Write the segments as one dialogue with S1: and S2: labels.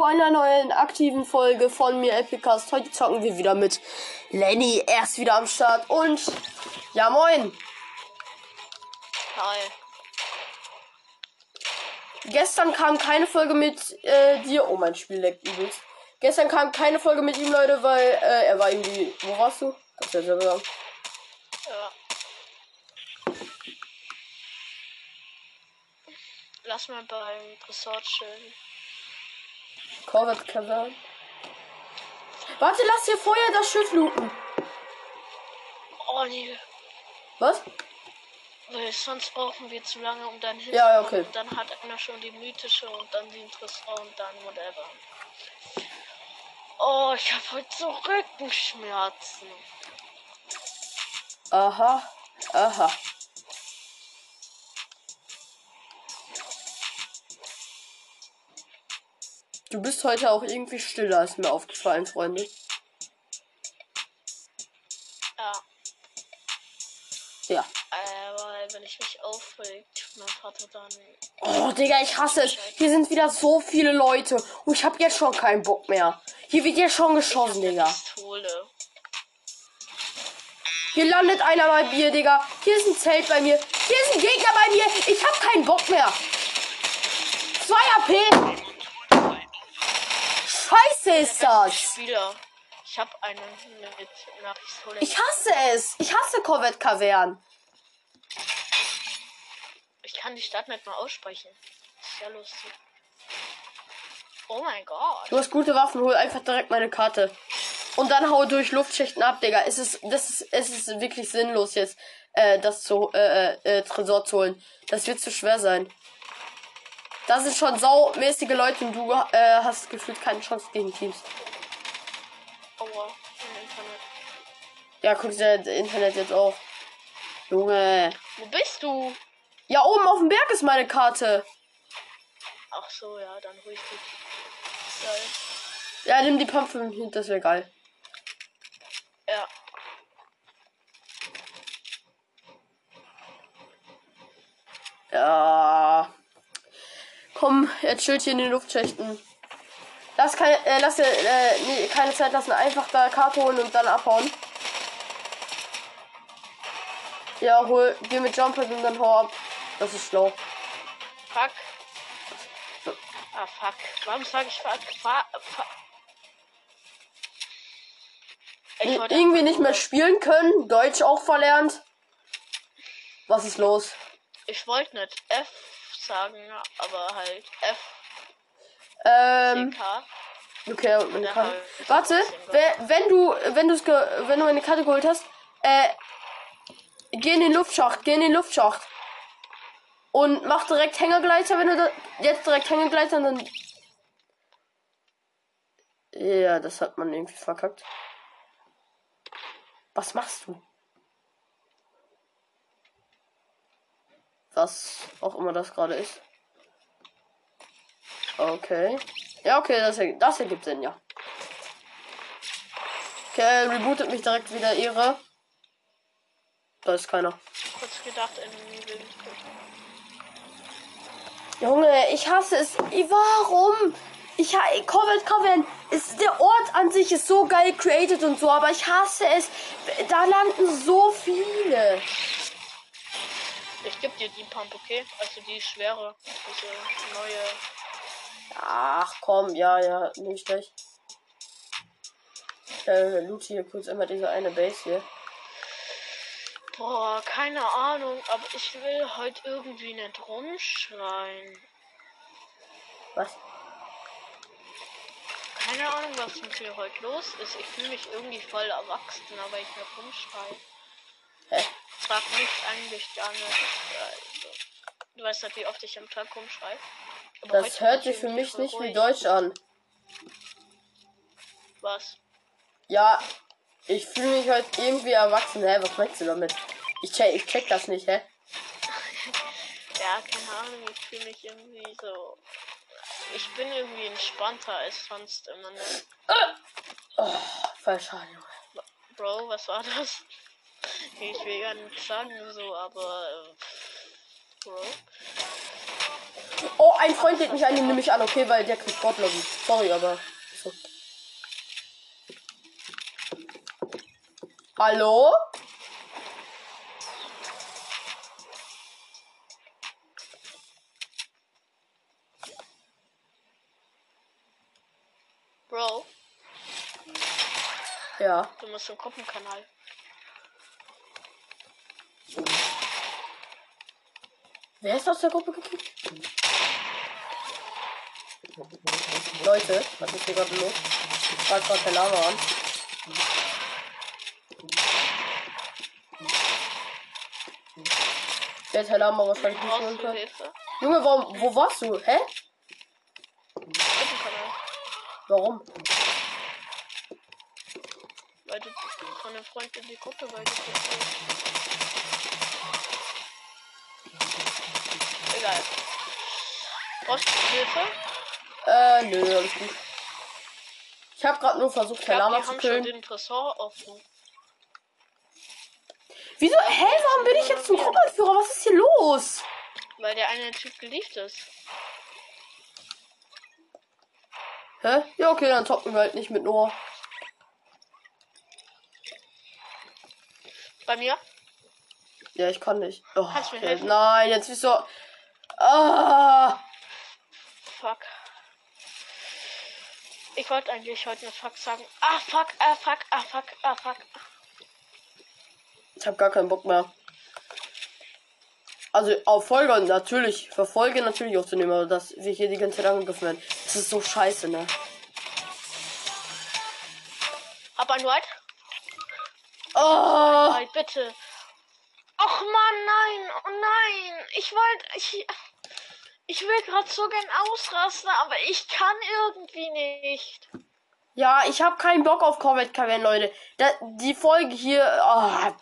S1: zu einer neuen aktiven Folge von mir Epicast. Heute zocken wir wieder mit Lenny. Er ist wieder am Start und ja moin.
S2: Hi.
S1: Gestern kam keine Folge mit äh, dir. Oh mein Spiel leckt übelst. Gestern kam keine Folge mit ihm, Leute, weil äh, er war irgendwie. Wo warst du? Kannst du ja selber sagen.
S2: Ja. Lass mal beim Resort chillen.
S1: Corvette Cavern. Warte, lass hier vorher das Schiff looten.
S2: Oh nee.
S1: Was?
S2: Weil sonst brauchen wir zu lange, um dann hin.
S1: Ja, okay.
S2: Und dann hat einer schon die mythische und dann die Tresor und dann whatever. Oh, ich habe heute so Rückenschmerzen.
S1: Aha. Aha. Du bist heute auch irgendwie stiller, ist mir aufgefallen, Freunde.
S2: Ja.
S1: Ja.
S2: Aber wenn ich mich aufregt, mein Vater dann.
S1: Oh, Digga, ich hasse es. Hier sind wieder so viele Leute. Und ich habe jetzt schon keinen Bock mehr. Hier wird jetzt schon geschossen, Digga.
S2: Pistole.
S1: Hier landet einer bei mir, Digga. Hier ist ein Zelt bei mir. Hier ist ein Gegner bei mir. Ich hab keinen Bock mehr. 2 AP. Ist das.
S2: Spieler. Ich habe mit einer Pistole.
S1: Ich hasse es. Ich hasse Corvette Kavern.
S2: Ich kann die Stadt nicht mal aussprechen. Ist ja lustig. Oh mein Gott.
S1: Du hast gute Waffen, hol einfach direkt meine Karte. Und dann hau durch Luftschichten ab, Digga. Es ist, das ist, es ist wirklich sinnlos jetzt, äh, das zu, äh, äh, äh, Tresor zu holen. Das wird zu schwer sein. Da sind schon saumäßige Leute und du äh, hast gefühlt keine Chance gegen Teams.
S2: Aua. Im Internet.
S1: Ja, guck dir das Internet jetzt auf. Junge.
S2: Wo bist du?
S1: Ja, oben auf dem Berg ist meine Karte.
S2: Ach so, ja, dann ruhig dich. Geil.
S1: Ja, nimm die Pump für mich, das wäre geil.
S2: Ja.
S1: Ja. Komm, jetzt chillt hier in den Luftschächten. Lass keine, äh, lass äh, nee, keine Zeit lassen, einfach da Karte holen und dann abhauen. Ja, hol, geh mit Jumper und dann hau ab. Das ist schlau.
S2: Fuck. Ah, fuck. Warum sag ich fuck? Fuck. fuck. Ich wollte
S1: Irgendwie nicht mehr spielen können, Deutsch auch verlernt. Was ist los?
S2: Ich wollte nicht F sagen, aber halt F,
S1: Ähm,
S2: CK.
S1: okay, und meine Karte.
S2: halt.
S1: Warte, wenn du, wenn du wenn du eine Karte geholt hast, äh, geh in den Luftschacht, geh in den Luftschacht. Und mach direkt Hängergleiter, wenn du da, jetzt direkt Hängergleiter, dann. Ja, das hat man irgendwie verkackt. Was machst du? Was auch immer das gerade ist. Okay. Ja, okay, das, erg- das ergibt Sinn, ja. Okay, rebootet mich direkt wieder ihre. Da ist keiner.
S2: Kurz gedacht, in den
S1: Junge, ich hasse es. Warum? Ich Covent Covent ist der Ort an sich ist so geil created und so, aber ich hasse es. Da landen so viele.
S2: Ich geb dir die Pump, okay? Also die schwere, diese neue.
S1: Ach komm, ja, ja, nehme ich gleich. Äh, loot hier kurz einmal diese eine Base hier.
S2: Boah, keine Ahnung, aber ich will heute irgendwie nicht rumschreien.
S1: Was?
S2: Keine Ahnung, was mit mir heute los ist. Ich fühle mich irgendwie voll erwachsen, aber ich will rumschreien.
S1: Hä?
S2: Frag mich eigentlich gar nicht. Also, du weißt nicht, wie oft ich am Tag rumschreie. Aber
S1: Das hört sich
S2: ich
S1: für mich nicht wie. Deutsch an.
S2: Was?
S1: Ja, ich fühle mich heute irgendwie erwachsen. Hä, was meinst du damit? Ich check, ich check das nicht, hä?
S2: Ja, keine Ahnung, ich fühle mich irgendwie so. Ich bin irgendwie entspannter als sonst immer. Ne?
S1: Oh, falsch, Junge.
S2: Bro, was war das? Ich will gar nicht sagen so, aber. Äh, Bro.
S1: Oh, ein Freund lädt mich ein, den nehme ich an, okay, weil der kriegt Sportlobby. Sorry, aber. So. Hallo?
S2: Bro,
S1: Ja.
S2: du musst im Gruppenkanal.
S1: Wer ist aus der Gruppe gekickt? Leute, was ist hier gerade los? Ich frag gerade der Lama an. Der hat Herr Lama wahrscheinlich nicht können.
S2: Hilfe?
S1: Junge, warum, wo warst du? Hä? Warum?
S2: Weil du von einem Freund in die Gruppe beigefügt hast. Egal. Brauchst du Hilfe?
S1: Äh, nö, alles gut. Ich habe gerade nur versucht, Herr Lama zu killen.
S2: den Tresor offen.
S1: Wieso? Hä, warum bin ich jetzt zum Gruppenführer? Was ist hier los?
S2: Weil der eine Typ geliebt ist.
S1: Hä? Ja, okay, dann zocken wir halt nicht mit Noah.
S2: Bei mir?
S1: Ja, ich kann nicht. Oh,
S2: Kannst du mir helfen?
S1: Nein, jetzt bist du. Ah!
S2: Fuck. Ich wollte eigentlich heute eine Fuck sagen. Ah, fuck, ah, fuck, ah, fuck, ah, fuck.
S1: Ich habe gar keinen Bock mehr. Also auf Folge natürlich, Verfolge natürlich aufzunehmen, aber dass wir hier die ganze Zeit angegriffen werden. Das ist so scheiße, ne?
S2: Hab ein White?
S1: Oh!
S2: White, bitte. Och man, nein, oh nein. Ich wollte, ich, ich will gerade so gern ausrasten, aber ich kann irgendwie nicht.
S1: Ja, ich habe keinen Bock auf Corvette Cavern, Leute. Da, die Folge hier. Oh,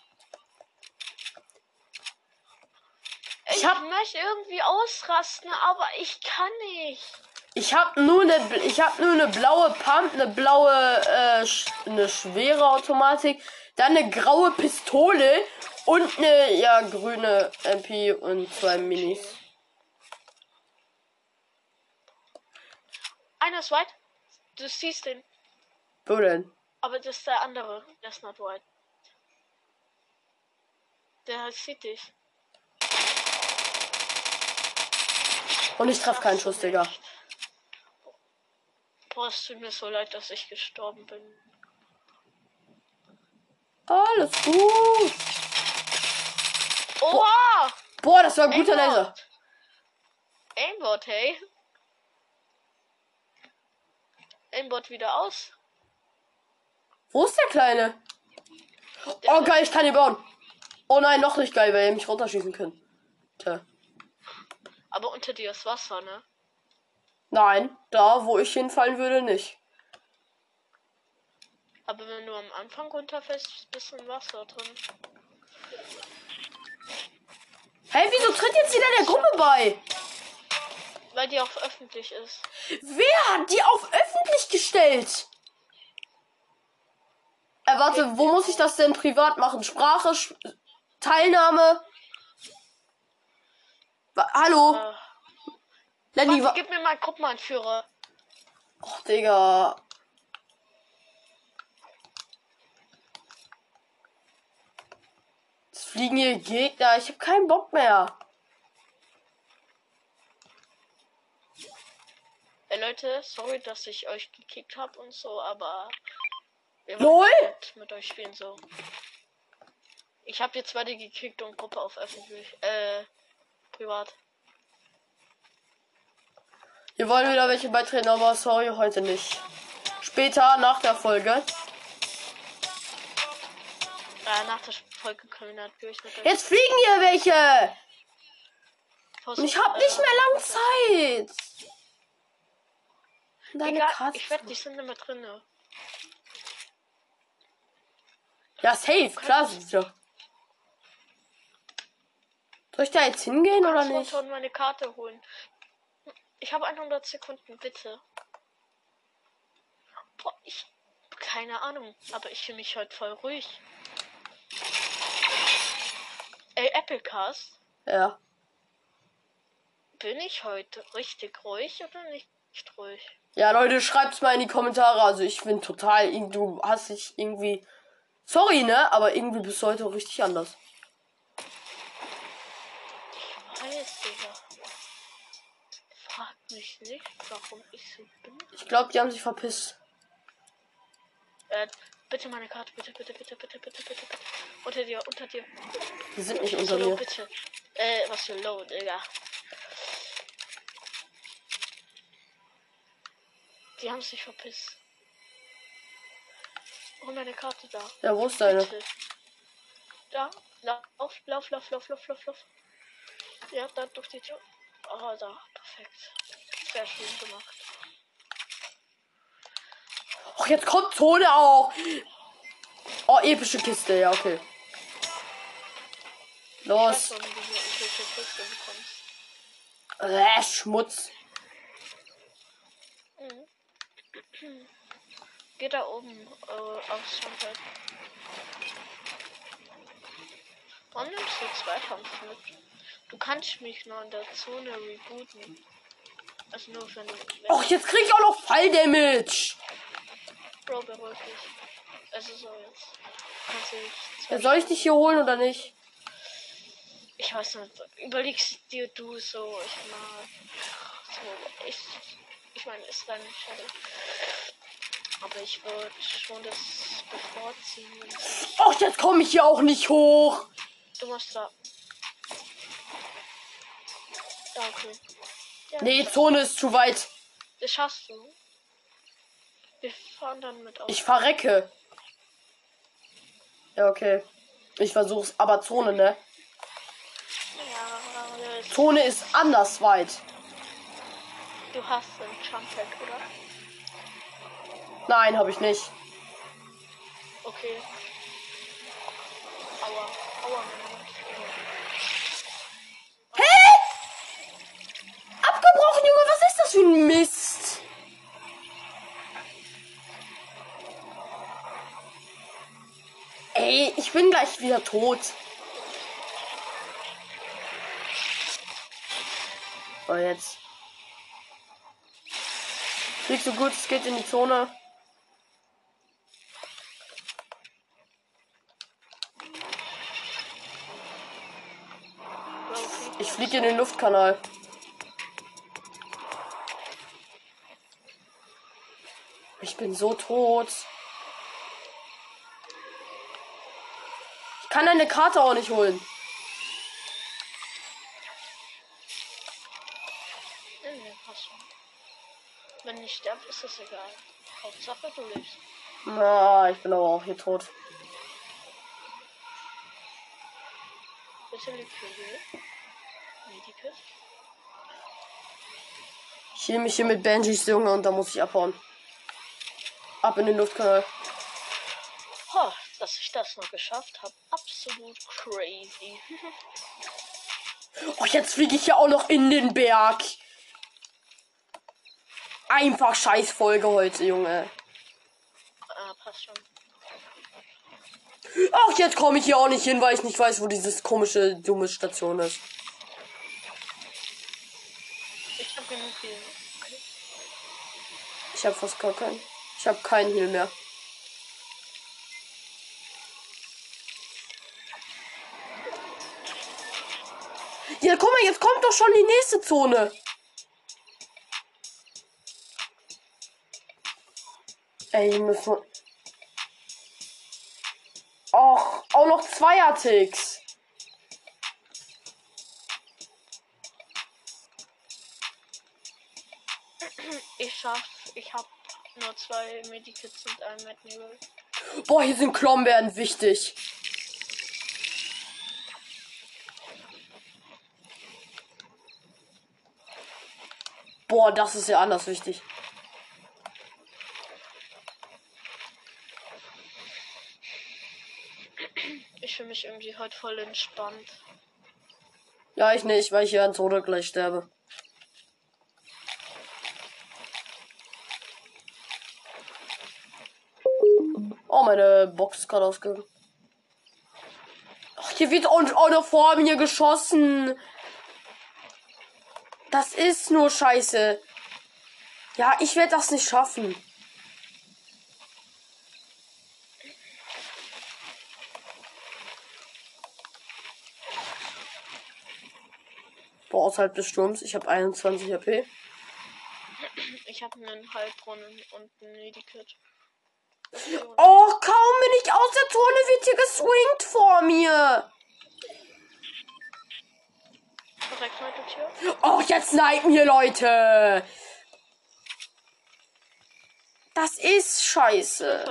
S2: Ich,
S1: hab-
S2: möchte irgendwie ausrasten, aber ich kann nicht.
S1: Ich habe nur eine, ich habe nur eine blaue Pump, eine blaue, äh, sch- eine schwere Automatik, dann eine graue Pistole und eine ja grüne MP und zwei Minis.
S2: Einer ist white. Du siehst den.
S1: Wo denn?
S2: Aber das ist der andere. Der ist not white. Der sieht dich.
S1: Und ich treffe keinen Schuss, Digga.
S2: Boah, es tut mir so leid, dass ich gestorben bin.
S1: Alles gut.
S2: Oha!
S1: Boah, das war ein guter
S2: Aimbot.
S1: Laser.
S2: Aimbot, hey. Aimbot wieder aus.
S1: Wo ist der Kleine?
S2: Der
S1: Oh, geil, ich kann ihn bauen. Oh nein, noch nicht geil, weil er mich runterschießen können. Tja.
S2: Aber unter dir ist Wasser, ne?
S1: Nein, da, wo ich hinfallen würde, nicht.
S2: Aber wenn du am Anfang runterfällst, ist ein bisschen Wasser drin.
S1: Hey, wieso tritt jetzt jeder der Gruppe bei?
S2: Weil die auch öffentlich ist.
S1: Wer hat die auf öffentlich gestellt? Äh, warte, wo muss ich das denn privat machen? Sprache, Sch Teilnahme? Hallo?
S2: Äh,
S1: Lenny, wa
S2: warte, gib mir mal Gruppenanführer.
S1: Och, Digga. Es fliegen hier Gegner. Ich hab keinen Bock mehr.
S2: Ey Leute, sorry, dass ich euch gekickt habe und so, aber wir
S1: LOL?
S2: wollen mit, mit euch spielen so. Ich habe jetzt beide gekickt und Gruppe auf öffentlich, äh, privat.
S1: Wir wollen wieder welche beitreten, aber sorry, heute nicht. Später, nach der Folge.
S2: Äh, nach der Folge können wir natürlich euch
S1: Jetzt fliegen hier welche. Und ich hab nicht
S2: äh,
S1: mehr lang Zeit. Deine
S2: Egal,
S1: Katze.
S2: ich wette, die sind immer drin.
S1: Ja, safe. Klar doch. Soll ich da jetzt hingehen oder nicht?
S2: runter und meine Karte holen. Ich habe 100 Sekunden, bitte. Boah, ich. Keine Ahnung, aber ich fühle mich heute voll ruhig. Ey, Applecast,
S1: Ja.
S2: bin ich heute richtig ruhig oder nicht ruhig?
S1: Ja, Leute, schreibt's mal in die Kommentare. Also ich bin total, du hast dich irgendwie. Sorry, ne? Aber irgendwie bist du heute richtig anders.
S2: Ich weiß, Digga. Mich nicht, warum ich so bin.
S1: Ich glaube, die haben sich verpisst.
S2: Äh, bitte meine Karte, bitte, bitte, bitte, bitte, bitte, bitte, bitte. Unter dir, unter dir.
S1: Die sind nicht unter
S2: Solo,
S1: mir.
S2: bitte. Äh, was für low, Digga. Die haben sich verpisst. Oh, meine Karte da.
S1: Ja, wo ist deine?
S2: Bitte. Da. Lauf, lauf, lauf, lauf, lauf, lauf, lauf. Ja, da durch die Tür. Oh, da. Perfekt. Sehr schön gemacht.
S1: Ach, jetzt kommt Zone auch. Oh, epische Kiste. Ja, okay. Los. Äh, Schmutz.
S2: Mhm. Geh da oben äh, aufs Jumphead. Warum nimmst du Zweikampf mit? Du kannst mich nur in der Zone rebooten. Also nur du. Wenn
S1: Och, jetzt krieg ich auch noch Falldamage.
S2: Bro, beruhig dich. Also so jetzt. Kannst du
S1: Ja,
S2: zwei
S1: soll ich dich hier holen oder nicht?
S2: Ich weiß nicht. Überlegst dir du so, ich mag. So, ich. Ich meine, ist deine Entscheidung. Aber ich würde schon das bevorziehen, nicht.
S1: Och, jetzt komme ich hier auch nicht hoch.
S2: Du musst da. Ja, okay.
S1: Nee, Zone ist zu weit.
S2: das schaffst du. Wir fahren dann mit auf.
S1: Ich verrecke. Ja, okay. Ich versuch's, aber Zone, ne?
S2: Ja,
S1: Zone ist anders weit.
S2: du hast ein Jump-Pad, oder?
S1: Nein, habe ich nicht.
S2: Okay. Aua. Aua, Mann.
S1: Abgebrochen, Junge, was für ein Mist? Ey, ich bin gleich wieder tot. So, jetzt. Flieg so gut, es geht in die Zone. Ich fliege in den Luftkanal. Bin so tot. Ich kann deine Karte auch nicht holen.
S2: Wenn ich sterbe, ist das egal. Hauptsache du lebst.
S1: Na, ich bin aber auch hier tot.
S2: Bitte liegt für. Medikit.
S1: Ich hehle mich hier mit Benjis Junge und da muss ich abhauen. Ab in den Luftkanal.
S2: Ho, dass ich das noch geschafft habe. Absolut crazy.
S1: Oh, jetzt fliege ich ja auch noch in den Berg. Einfach scheiß Folge heute, Junge.
S2: ah, passt schon.
S1: Ach, jetzt komme ich hier auch nicht hin, weil ich nicht weiß, wo dieses komische, dumme Station ist.
S2: Ich hab genug hier. Okay.
S1: Ich habe fast gar keinen. Ich habe keinen Heal mehr. Ja, guck mal, jetzt kommt doch schon die nächste Zone. Ey, die müssen. Och, auch noch Zweier-Ticks.
S2: Ich schaff, ich hab nur zwei Medikits und ein Mednebel.
S1: Boah, hier sind Klombeeren wichtig. Boah, das ist ja anders wichtig.
S2: Ich fühle mich irgendwie heute voll entspannt.
S1: Ja, ich nicht, weil ich hier an Zone gleich sterbe. Oh, meine Box gerade ausgegangen. Ach, hier wird auch auch noch vor mir geschossen. Das ist nur scheiße. Ja, ich werde das nicht schaffen. Boah, außerhalb des Sturms. Ich habe 21 HP.
S2: Ich habe einen Heilbrunnen und ein Medikit.
S1: Oh, kaum bin ich aus der Zone, wird hier geswingt vor mir. Oh, jetzt snipen hier Leute. Das ist scheiße.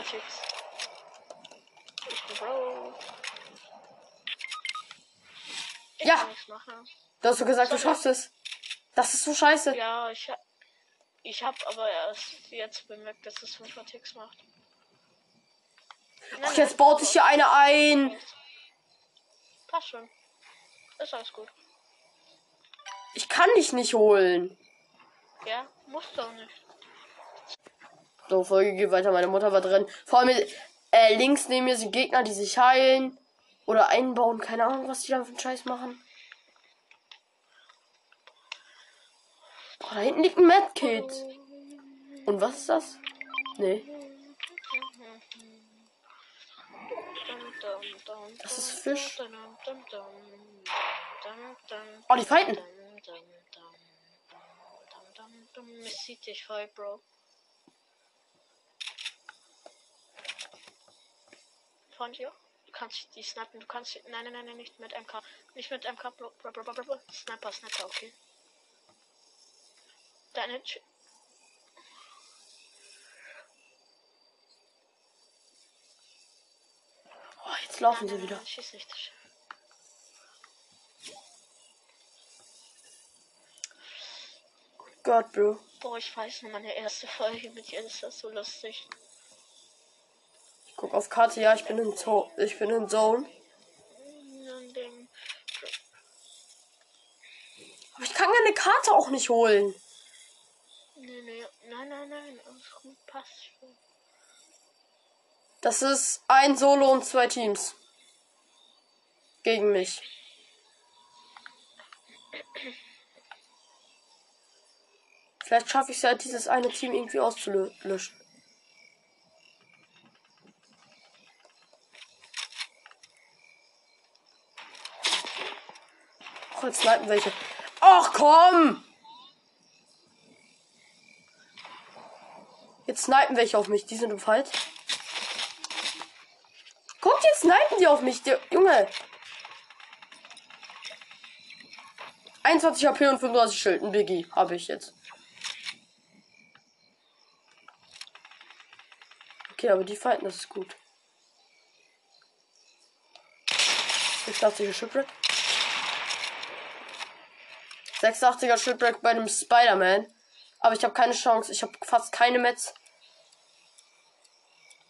S2: Ich
S1: Ja. Du hast so gesagt, du schaffst es. Das ist so scheiße.
S2: Ja, ich hab. Ich hab aber erst jetzt bemerkt, dass es 5 Ticks macht.
S1: Ach, jetzt baut sich hier einer ein.
S2: Passt schon. Ist alles gut.
S1: Ich kann dich nicht holen.
S2: Ja, musst du auch nicht.
S1: So, Folge geht weiter. Meine Mutter war drin. Vor allem äh, links neben mir sind Gegner, die sich heilen. Oder einbauen. Keine Ahnung, was die da für einen Scheiß machen. Boah, da hinten liegt ein Medkit. Und was ist das? Nee. Das ist Fisch. Oh, die fighten.
S2: Es sieht dich voll, Bro. Von dir? Du kannst die snipen, du kannst. Nein, nein, nein, nein, nicht mit MK. Nicht mit MK, Bro, Bro, Bro, Bro, Bro. Sniper, Sniper, okay. Deine.
S1: Oh, jetzt laufen sie wieder.
S2: Schieß nicht.
S1: Gott, Bro.
S2: Boah, ich weiß noch, meine erste Folge mit ihr ist das so lustig.
S1: Ich guck auf Karte. Ja, ich bin in, Zo ich bin in Zone. Aber ich kann keine Karte auch nicht holen.
S2: Nee, nee, nein, nein, nein, alles gut, passt schon.
S1: Das ist ein Solo und zwei Teams. Gegen mich. Vielleicht schaffe ich es ja, dieses eine Team irgendwie auszulöschen. Ach, jetzt snipen welche. Ach komm! Jetzt snipen welche auf mich. Die sind im Fight. Guckt, jetzt snipen die auf mich. Der, Junge. 21 HP und 35 Schild. Ein Biggie habe ich jetzt. Okay, aber die fighten, das ist gut. 86er Shipwreck. 86er Shipwreck bei einem Spider-Man. Aber ich habe keine Chance. Ich habe fast keine Metz.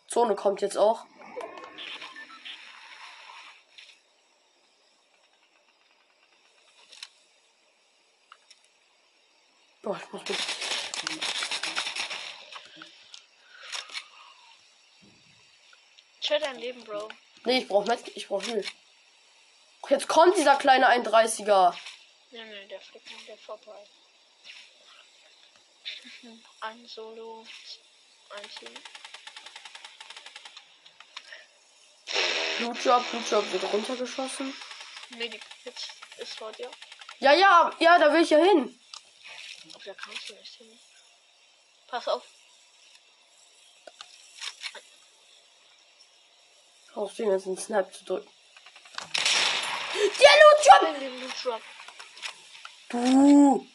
S1: Zone kommt jetzt auch. Boah, ich muss mit.
S2: Chill dein Leben, Bro.
S1: Nee, ich brauch Metz. Ich brauch Heal. Jetzt kommt dieser kleine 31er.
S2: Nee, nee, der fliegt der vorbei. Ein Solo, ein Team.
S1: Blutjob, Blutjob wird runtergeschossen.
S2: Medic jetzt ist vor dir.
S1: Ja, ja, ja, da will ich ja hin.
S2: Aber da kannst du nicht hin. Pass auf.
S1: Auf den jetzt einen Snap zu drücken. Der
S2: Loot Drop.
S1: Du!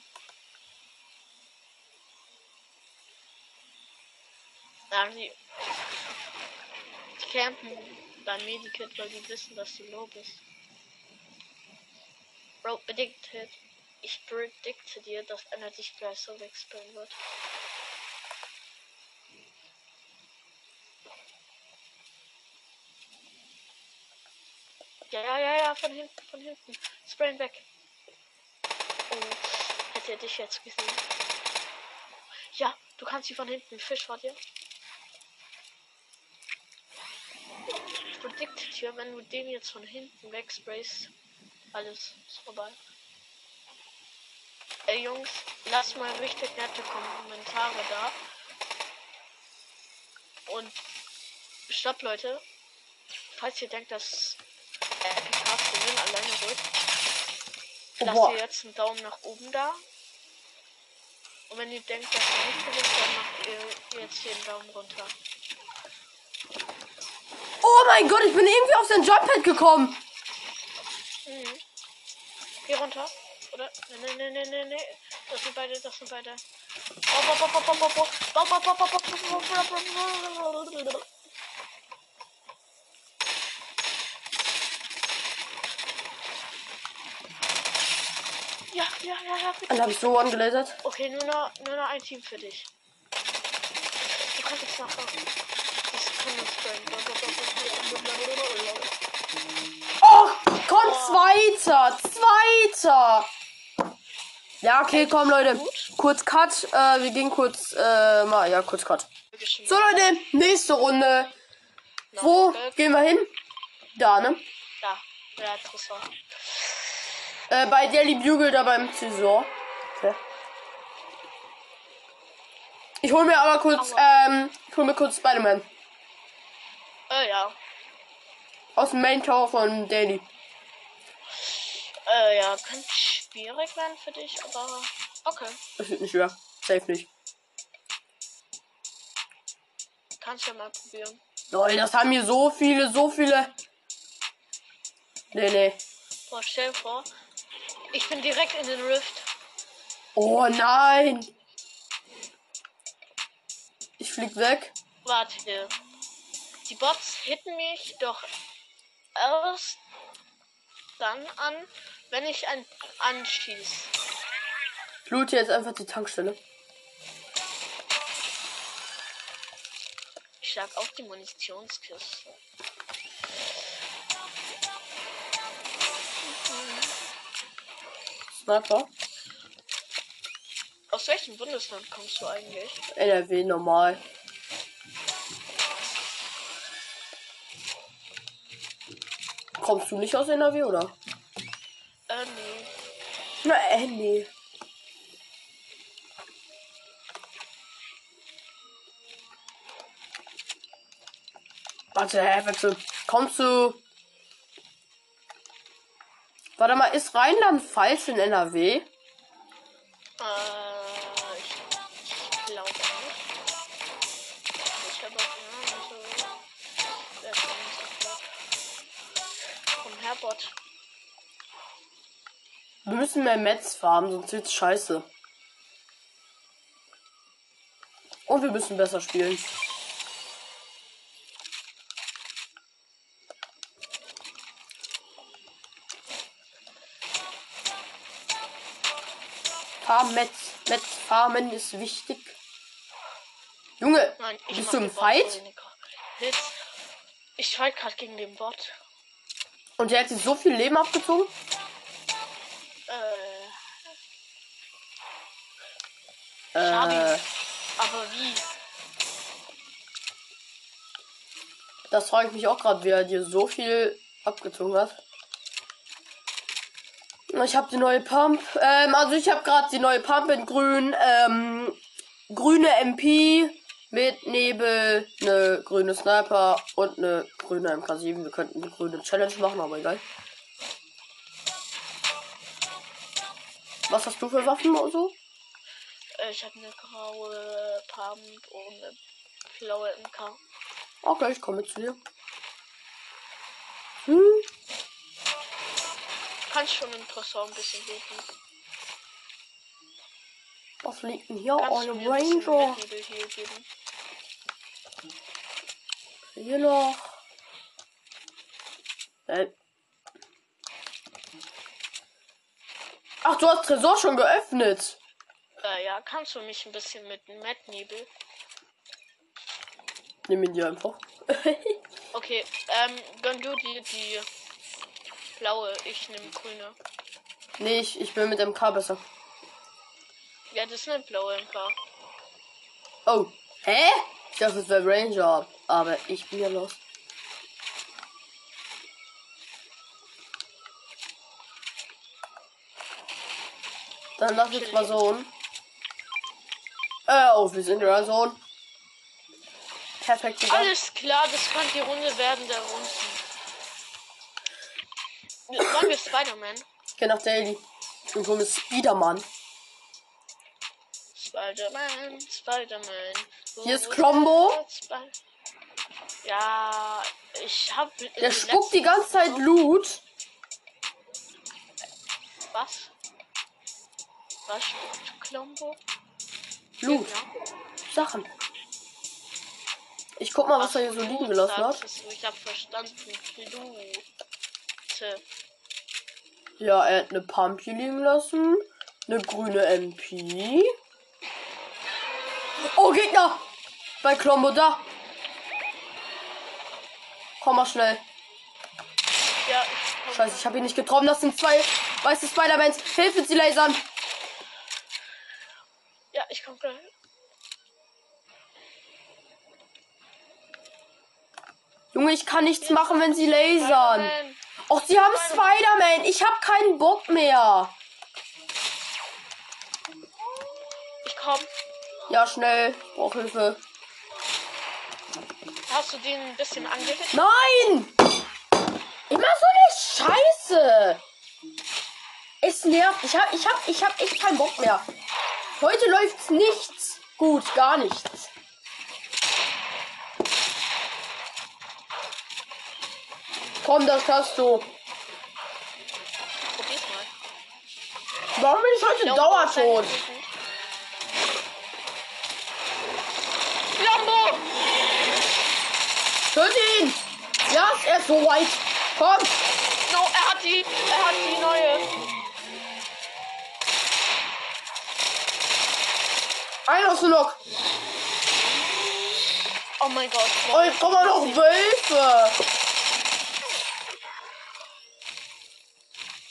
S2: Ja, die, die campen beim Medikit, weil die wissen, dass du low bist. Bro, predicted. Ich predikte dir, dass einer dich gleich so wegspringen wird. Ja, ja, ja, ja, von hinten, von hinten. Sprayen weg. Oh, hätte er dich jetzt gesehen. Ja, du kannst sie von hinten. Fisch vor dir. Ich predikte dir, wenn du den jetzt von hinten wegsprayst, alles ist vorbei. Ey Jungs, lasst mal richtig nette Kommentare da. Und stopp Leute. Falls ihr denkt, dass Epic Cast Gewinn alleine wird, lasst
S1: Boah.
S2: ihr jetzt einen Daumen nach oben da. Und wenn ihr denkt, dass ihr nicht gewinnt, dann macht ihr jetzt hier einen Daumen runter.
S1: Oh mein Gott, ich bin irgendwie auf sein Jumppad gekommen.
S2: Mhm. Hier runter oder? nein, nein, nein, nein, ne. Das sind beide, das sind beide. Ja, ja, ja, ja. Bitte.
S1: Dann habe ich so angelasert.
S2: Okay, nur noch, nur noch ein Team für dich. Du kannst jetzt nachher. Ich kann das können.
S1: Oh, komm, zweiter, zweiter. Ja, okay, komm, Leute. Kurz Cut. Äh, wir gehen kurz, äh, mal, ja, kurz Cut. So, Leute, nächste Runde. Wo gehen wir hin? Da, ne?
S2: Da, ja, interessant.
S1: Äh, bei Daily Bugle da beim Zäsor. Okay. Ich hol mir aber kurz, ähm, ich hol mir kurz Spider-Man.
S2: Äh, ja.
S1: Aus dem Main Tower von Daily.
S2: Äh, ja, könnte schwierig werden für dich, aber okay.
S1: Das wird nicht schwer. Safe nicht.
S2: Kannst ja mal probieren.
S1: Leute, das haben hier so viele, so viele. Nee, nee.
S2: Boah, stell dir vor, ich bin direkt in den Rift.
S1: Oh nein. Ich flieg weg.
S2: Warte. Die Bots hitten mich doch erst dann an, wenn ich ein anschieß.
S1: Ich loote jetzt einfach die Tankstelle.
S2: Ich schlag auf die Munitionskiste.
S1: Sniper.
S2: Aus welchem Bundesland kommst du eigentlich?
S1: NRW normal. Kommst du nicht aus NRW, oder?
S2: Äh, nee.
S1: Na, äh, nee. Warte, hä, wechsel. Kommst du. Warte mal, ist Rheinland-Pfalz in NRW?
S2: Äh, ich, glaube nicht. Ich habe auch also, wer kann uns das Vom Herbot.
S1: Wir müssen mehr Metz farmen, sonst wird's scheiße. Und wir müssen besser spielen. Farm Metz. Metz farmen ist wichtig. Junge,
S2: Nein,
S1: bist du im Fight?
S2: Ich fight gerade gegen den Bot.
S1: Und der hat sich so viel Leben abgezogen?
S2: Äh,
S1: Äh.
S2: Aber wie?
S1: das frage ich mich auch gerade, wie er dir so viel abgezogen hat. Ich habe die neue Pump. Ähm, also ich habe gerade die neue Pump in grün. Ähm, grüne MP mit Nebel, eine grüne Sniper und eine grüne MK7. Wir könnten eine grüne Challenge machen, aber egal. Was hast du für Waffen oder so?
S2: Äh, ich habe eine graue Pump und eine blaue MK.
S1: Okay, ich komme zu dir. Hm?
S2: Kannst schon im Tresor ein bisschen suchen.
S1: Was liegt denn hier?
S2: Kannst
S1: Oh, eine Ranger.
S2: Nebel hier geben?
S1: Hier noch. Äh. Ach, du hast Tresor schon geöffnet.
S2: Äh, ja, kannst du mich ein bisschen mit Matt Nebel?
S1: Nimm ihn dir einfach.
S2: Okay, ähm, gönn du dir die blaue, ich nehme grüne.
S1: nee, ich, ich bin mit MK besser.
S2: Ja, das ist eine blaue MK.
S1: Oh. Hä? Ich dachte, es wäre Ranger. Aber ich bin ja los. Dann lass jetzt mal so. Äh, oh, wir sind in der Zone. Perfekt. Digga.
S2: Alles klar, das kann die Runde werden der Runden. Wollen wir Spider-Man?
S1: Geh nach Daily. Und hol mir Spiderman.
S2: Spider-Man, Spider-Man.
S1: Hier ist Klombo.
S2: Spi- Ja, ich hab.
S1: Der spuckt die ganze Zeit Loot.
S2: Was? Was spuckt Klombo?
S1: Loot. Sachen. Ich guck mal, was er hier so liegen gelassen hat.
S2: Ich hab verstanden. Lute.
S1: Ja, er hat eine Pump hier liegen lassen. Eine grüne MP. Oh, Gegner! Bei Klombo da. Komm mal schnell.
S2: Ja, ich.
S1: Scheiße, ich habe ihn nicht getroffen. Das sind zwei weiße Spider-Mans. Hilfe, sie lasern.
S2: Gleich.
S1: Junge, ich kann nichts machen, wenn sie lasern. Och, sie haben Spider-Man. Ich habe keinen Bock mehr.
S2: Ich komm.
S1: Ja, schnell. Brauch Hilfe.
S2: Hast du den ein bisschen angehitzt?
S1: Nein! Immer so eine Scheiße. Es nervt. Ich hab, ich hab, ich hab echt keinen Bock mehr. Heute läuft's nichts. Gut, gar nichts. Komm, das schaffst du.
S2: Probier's mal.
S1: Warum bin ich heute
S2: Klombo
S1: dauertot?
S2: Klombo!
S1: Töte ihn! Ja, er ist so weit. Komm!
S2: No, er hat die, er hat die neue.
S1: Einer ist noch.
S2: Oh mein Gott.
S1: Oh, jetzt kommen noch Wölfe.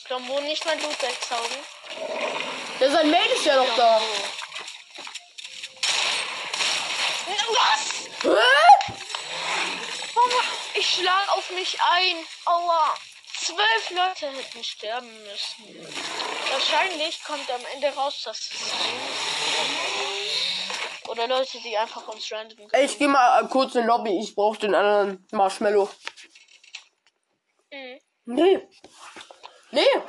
S2: Klombo, nicht mein Blut wegsaugen.
S1: Ja, sein Mate ist ja noch da.
S2: Was?
S1: Hä?
S2: Warum? Ich schlag auf mich ein. Aua. Zwölf Leute hätten sterben müssen. Wahrscheinlich kommt am Ende raus, dass es Oder Leute, die einfach uns random.
S1: Ey, Ich geh mal kurz in Lobby. Ich brauch den anderen Marshmallow.
S2: Mhm.
S1: Nee. Nee.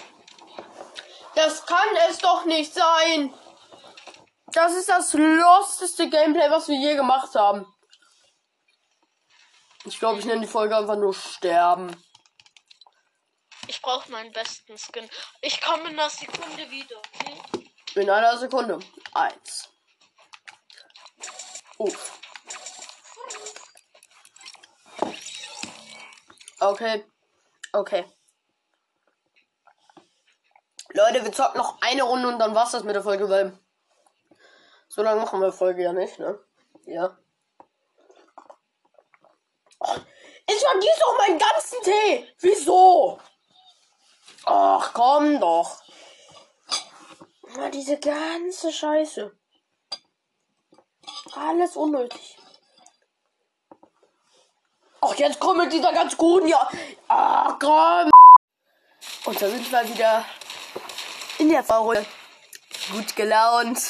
S1: Das kann es doch nicht sein. Das ist das losteste Gameplay, was wir je gemacht haben. Ich glaube, ich nenne die Folge einfach nur Sterben.
S2: Ich brauche meinen besten Skin. Ich komme in einer Sekunde wieder. Okay?
S1: In einer Sekunde. Eins. Uff. Okay. Okay. Leute, wir zocken noch eine Runde und dann war's das mit der Folge, weil so lange machen wir Folge ja nicht, ne? Ja. Oh, Ich vergieß doch meinen ganzen Tee. Wieso? Ach, komm doch. Diese ganze Scheiße. Alles unnötig. Ach, jetzt kommt mit dieser ganz guten, ja. Ach, komm. Und da sind wir wieder in der Fahrrunde. Gut gelaunt.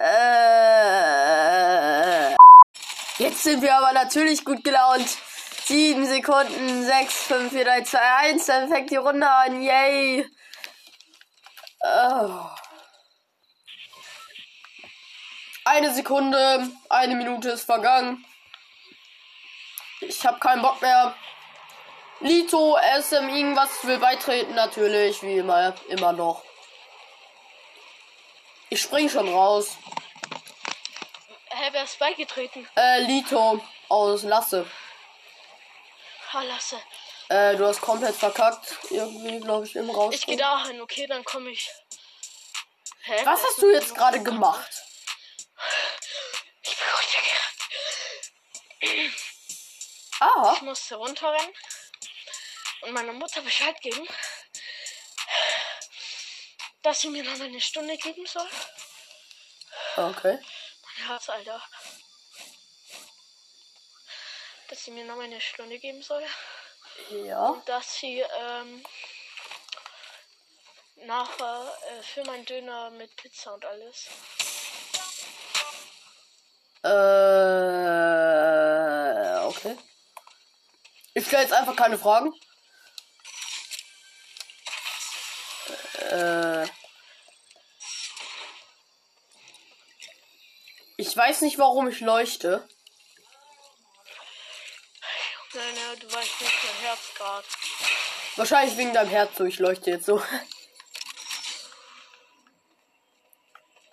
S1: Äh, jetzt sind wir aber natürlich gut gelaunt. Sieben Sekunden, sechs, fünf, vier, drei, zwei, eins. Dann fängt die Runde an. Yay. Oh. Eine Sekunde, eine Minute ist vergangen. Ich habe keinen Bock mehr. Lito, SM, irgendwas will beitreten, natürlich, wie immer, immer noch. Ich spring schon raus.
S2: Hä, wer ist beigetreten?
S1: Äh, Lito aus Lasse.
S2: Ah, lasse.
S1: Äh, du hast komplett verkackt. Irgendwie, glaube ich, im Raus.
S2: Ich gehe dahin, okay, dann komme ich. Hä?
S1: Was hast du jetzt gerade gemacht? Ah,
S2: Ich musste runterrennen und meiner Mutter Bescheid geben, dass sie mir noch mal eine Stunde geben soll.
S1: okay.
S2: Mein Herz, Alter. Dass sie mir noch mal eine Stunde geben soll.
S1: Ja.
S2: Und dass sie, ähm, nachher äh, für meinen Döner mit Pizza und alles.
S1: Äh. Ich stelle jetzt einfach keine Fragen. Äh, ich weiß nicht, warum ich leuchte.
S2: Nein, nein, du weißt nicht mein Herz gerade.
S1: Wahrscheinlich wegen deinem Herz so. Ich leuchte jetzt so.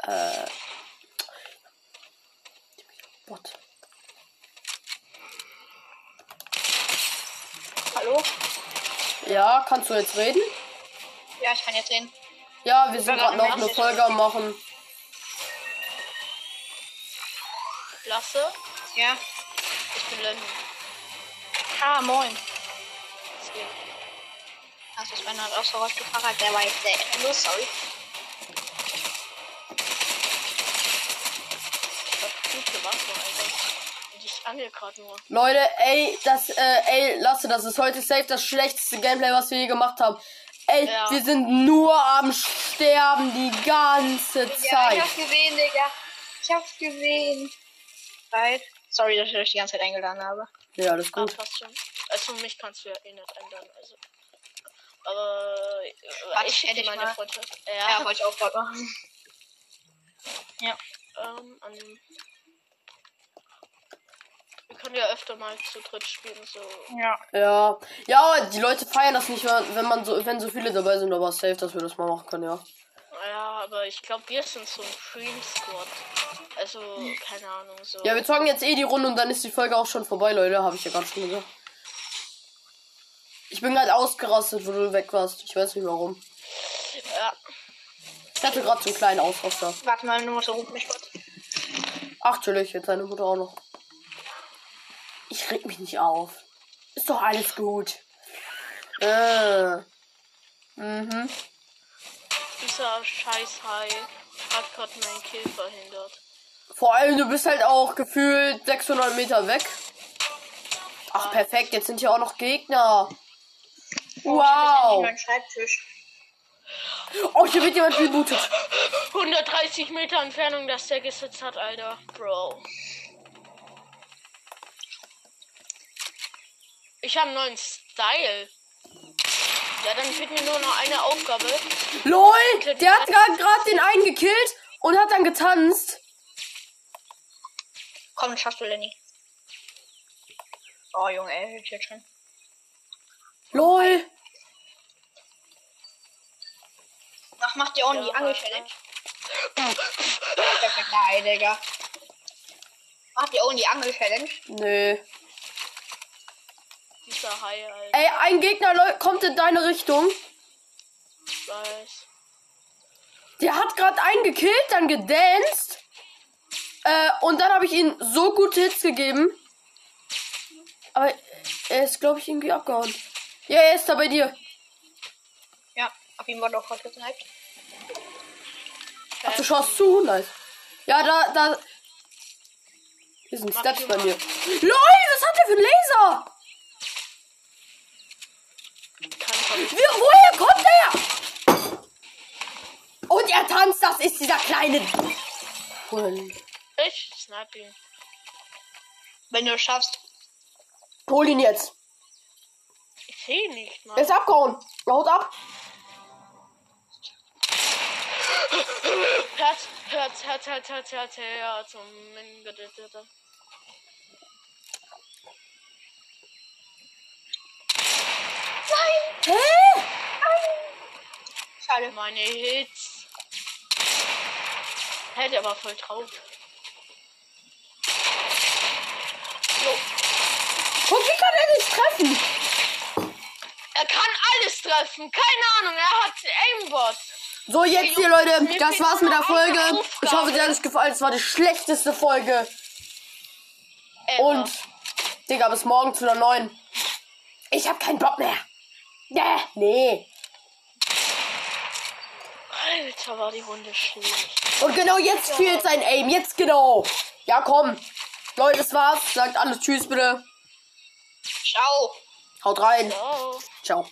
S1: äh. Ja, kannst du jetzt reden?
S3: Ja, ich kann jetzt reden.
S1: Ja, wir sind gerade noch eine Folge am machen.
S2: Lasse,
S3: Ja.
S2: ich bin Lenny.
S3: Ah, moin. Also, Sven hat ausgeräuscht Fahrrad, der war jetzt sehr endlos, sorry.
S2: Ich hab gut gemacht, Alter. Und ich angel gerade nur.
S1: Leute, ey, das, äh, ey, lasse, das ist heute safe das schlechteste Gameplay, was wir je gemacht haben. Ey,
S2: Ja.
S1: wir sind nur am Sterben die ganze
S3: Ja, ich
S1: Zeit.
S3: hab's gesehen, Digga. Ich hab's gesehen. Right. Sorry, dass ich euch die ganze Zeit eingeladen habe.
S1: Ja, alles
S2: Ah,
S1: gut.
S2: passt schon. Also mich kannst du ja eh nicht ändern. Also. Aber äh,
S3: Warte,
S2: ich
S3: hätte
S2: meine
S3: mal.
S2: Freundschaft.
S3: Ja,
S2: Ja.
S3: wollte ich auch gerade machen. Ja.
S2: ähm, an, ja öfter mal zu dritt spielen. So.
S3: Ja.
S1: Ja. Ja, die Leute feiern das nicht, wenn man so, wenn so viele dabei sind, aber safe, dass wir das mal machen können, ja.
S2: Ja, aber ich glaube, wir sind so ein Dream Squad. Also, keine Ahnung, so.
S1: Ja, wir zocken jetzt eh die Runde und dann ist die Folge auch schon vorbei, Leute, habe ich ja gerade schon gesagt. Ich bin gerade ausgerastet, wo du weg warst. Ich weiß nicht warum.
S2: ja.
S1: Ich hatte gerade so einen kleinen Ausraster.
S3: Warte mal, nur so ruft mich kurz.
S1: Ach, natürlich, jetzt seine Mutter auch noch. Ich reg mich nicht auf. Ist doch alles gut. Äh. Mhm.
S2: Dieser scheiß Hai hat gerade meinen Kill verhindert.
S1: Vor allem, du bist halt auch gefühlt 600 Meter weg. Ach, perfekt, jetzt sind hier auch noch Gegner.
S3: Oh, ich hab
S1: Wow.
S3: meinen Schreibtisch.
S1: Oh, hier wird jemand rebootet.
S2: 130 Meter Entfernung, dass der gesetzt hat, Alter. Bro. Ich habe einen neuen Style. Ja, dann fehlt mir nur noch eine Aufgabe.
S1: LOL, der hat gerade den einen gekillt und hat dann getanzt.
S3: Komm, das schaffst du, Lenny. Oh, Junge, er hilft jetzt schon.
S1: LOL.
S3: Ach, macht ihr auch die
S2: Ja,
S3: Angel-Challenge? Nein, Digga. Macht ihr auch die Angel-Challenge?
S1: Nö.
S2: Dieser Hai, Alter.
S1: Ey, ein Gegner kommt in deine Richtung.
S2: Ich weiß.
S1: Der hat gerade einen gekillt, dann gedanced. Äh, und dann habe ich ihm so gute Hits gegeben. Aber er ist, glaube ich, irgendwie abgehauen. Ja, er ist da bei dir.
S3: Ja, auf ihn wurde auch gerade gesniped.
S1: Ach, du schaust zu. Nice. Ja, da, da. Hier sind
S2: Mach
S1: Steps
S2: die
S1: bei
S2: mal.
S1: mir. LOL, was hat der für einen Laser?
S2: Kann von
S1: Wie, woher kommt der? Und er tanzt, das ist dieser kleine. Hund.
S2: ich snipe ihn.
S3: Wenn du es schaffst.
S1: Hol ihn jetzt.
S2: Ich sehe ihn nicht,
S1: Er
S2: Mann.
S1: ist abgehauen. Er haut ab.
S2: Herz, Herz, Herz, Herz, Herz, Herz, Herz. Und Gott.
S1: Hä?
S3: Schade.
S2: Meine Hits. Hä, der war voll drauf.
S1: Guck, wie kann er nicht treffen?
S2: Er kann alles treffen. Keine Ahnung, er hat Aimbot.
S1: So, jetzt hier, Leute. Das war's mit der Folge. Ich hoffe, dir hat es gefallen. Es war die schlechteste Folge. Und, Digga, bis morgen zu der neuen. Ich hab keinen Bock mehr. Nee, nee.
S2: Alter, war die Runde schlecht.
S1: Und genau jetzt fehlt sein Aim. Jetzt genau. Ja, komm. Leute, das war's. Sagt alles Tschüss, bitte.
S3: Ciao.
S1: Haut rein.
S2: Ciao.
S1: Ciao.